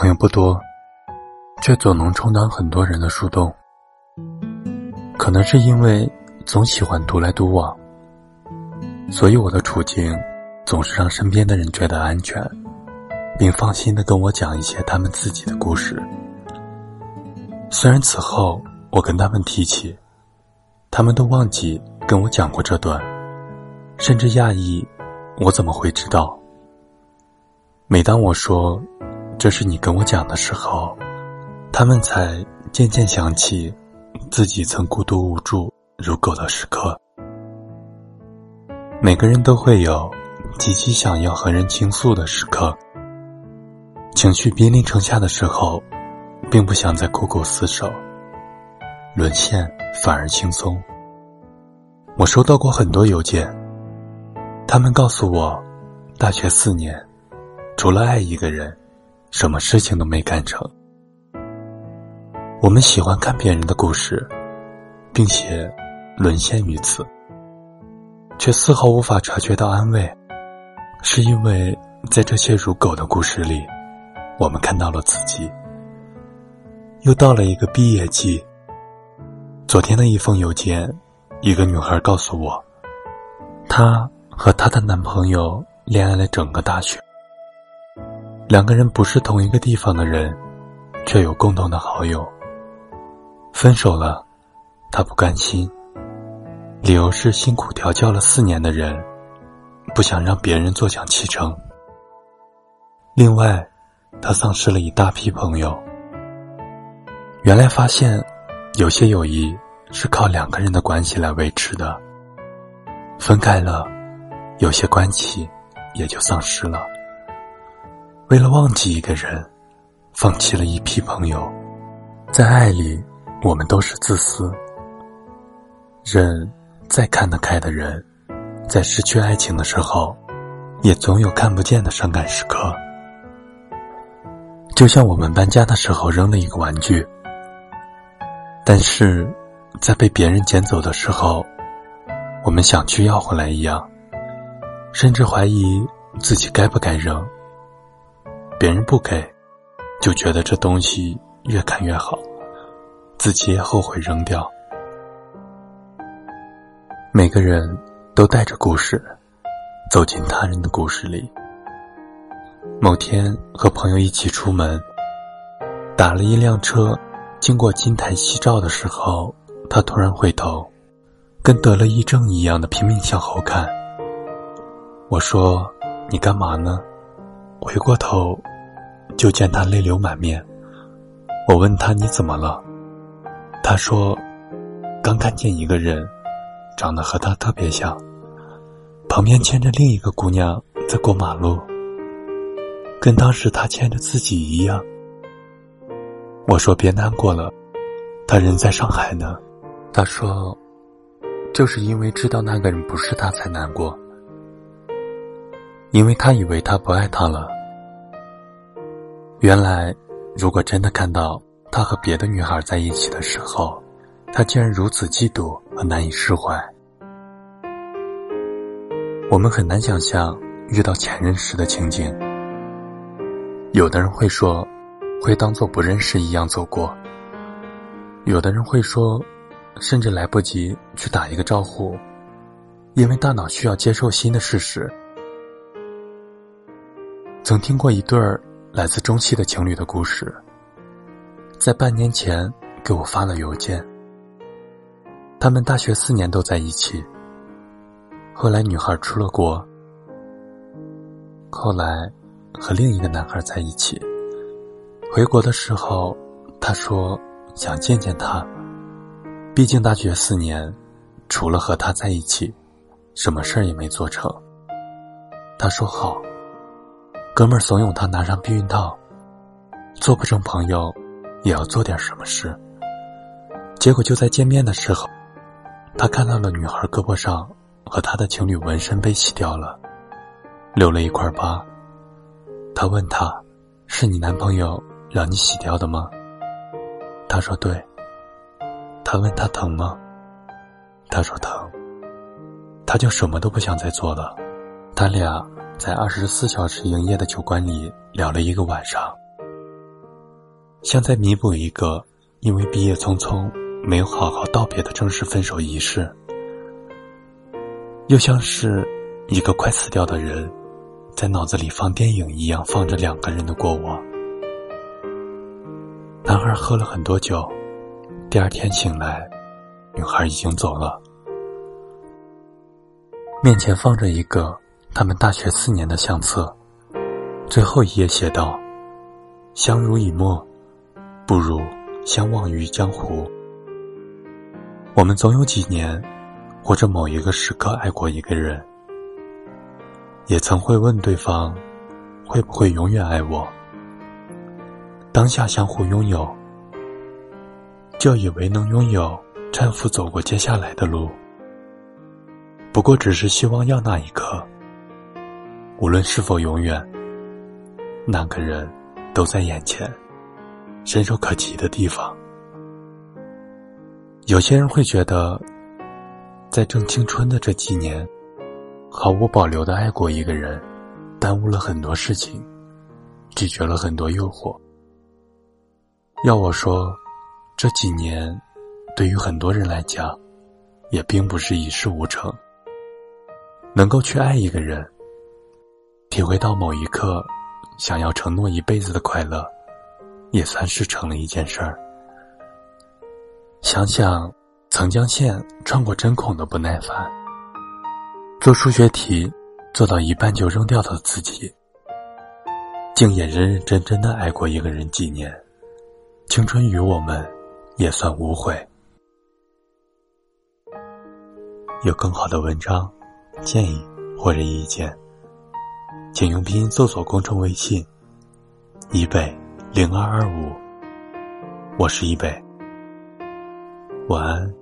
朋友不多，却总能充当很多人的树洞。可能是因为总喜欢独来独往，所以我的处境总是让身边的人觉得安全，并放心的跟我讲一些他们自己的故事。虽然此后我跟他们提起，他们都忘记跟我讲过这段，甚至讶异我怎么会知道。每当我说这是你跟我讲的时候，他们才渐渐想起自己曾孤独无助如狗的时刻。每个人都会有极其想要和人倾诉的时刻，情绪濒临城下的时候，并不想再苦苦厮守，沦陷反而轻松。我收到过很多邮件，他们告诉我，大学四年。除了爱一个人，什么事情都没干成。我们喜欢看别人的故事，并且沦陷于此，却丝毫无法察觉到安慰，是因为在这些如狗的故事里，我们看到了自己。又到了一个毕业季，昨天的一封邮件，一个女孩告诉我，她和她的男朋友恋爱了整个大学。两个人不是同一个地方的人，却有共同的好友。分手了，他不甘心，理由是辛苦调教了四年的人，不想让别人坐享其成。另外，他丧失了一大批朋友。原来发现，有些友谊是靠两个人的关系来维持的。分开了，有些关系也就丧失了。为了忘记一个人，放弃了一批朋友。在爱里，我们都是自私。人再看得开的人，在失去爱情的时候，也总有看不见的伤感时刻。就像我们搬家的时候扔了一个玩具，但是在被别人捡走的时候，我们想去要回来一样，甚至怀疑自己该不该扔。别人不给，就觉得这东西越看越好，自己也后悔扔掉。每个人都带着故事，走进他人的故事里。某天和朋友一起出门，打了一辆车，经过金台夕照的时候，他突然回头，跟得了癔症一样的拼命向后看。我说：“你干嘛呢？”回过头，就见他泪流满面。我问他：“你怎么了？”他说：“刚看见一个人，长得和他特别像，旁边牵着另一个姑娘在过马路，跟当时他牵着自己一样。”我说：“别难过了，他人在上海呢。”他说：“就是因为知道那个人不是他，才难过。”因为他以为他不爱他了。原来，如果真的看到他和别的女孩在一起的时候，他竟然如此嫉妒和难以释怀。我们很难想象遇到前任时的情景。有的人会说，会当做不认识一样走过；有的人会说，甚至来不及去打一个招呼，因为大脑需要接受新的事实。曾听过一对儿来自中戏的情侣的故事，在半年前给我发了邮件。他们大学四年都在一起，后来女孩出了国，后来和另一个男孩在一起。回国的时候，他说想见见他，毕竟大学四年，除了和他在一起，什么事儿也没做成。他说好。哥们儿怂恿他拿上避孕套，做不成朋友，也要做点什么事。结果就在见面的时候，他看到了女孩胳膊上和他的情侣纹身被洗掉了，留了一块疤。他问他：“是你男朋友让你洗掉的吗？”他说：“对。”他问他疼吗？他说疼。他就什么都不想再做了。他俩。在二十四小时营业的酒馆里聊了一个晚上，像在弥补一个因为毕业匆匆没有好好道别的正式分手仪式，又像是一个快死掉的人，在脑子里放电影一样放着两个人的过往。男孩喝了很多酒，第二天醒来，女孩已经走了，面前放着一个他们大学四年的相册，最后一页写道：“相濡以沫。”不如相忘于江湖。我们总有几年，或者某一个时刻爱过一个人，也曾会问对方，会不会永远爱我？当下相互拥有，就以为能拥有搀扶走过接下来的路。不过只是希望要那一刻，无论是否永远，那个人都在眼前。伸手可及的地方。有些人会觉得，在正青春的这几年，毫无保留的爱过一个人，耽误了很多事情，拒绝了很多诱惑。要我说，这几年，对于很多人来讲，也并不是一事无成。能够去爱一个人，体会到某一刻想要承诺一辈子的快乐。也算是成了一件事儿。想想曾将线穿过针孔的不耐烦，做数学题做到一半就扔掉的自己，竟也认认真真的爱过一个人几年，青春与我们也算无悔。有更好的文章、建议或者意见，请用拼音搜索公众微信“一北”。零二二五，我是一北，晚安。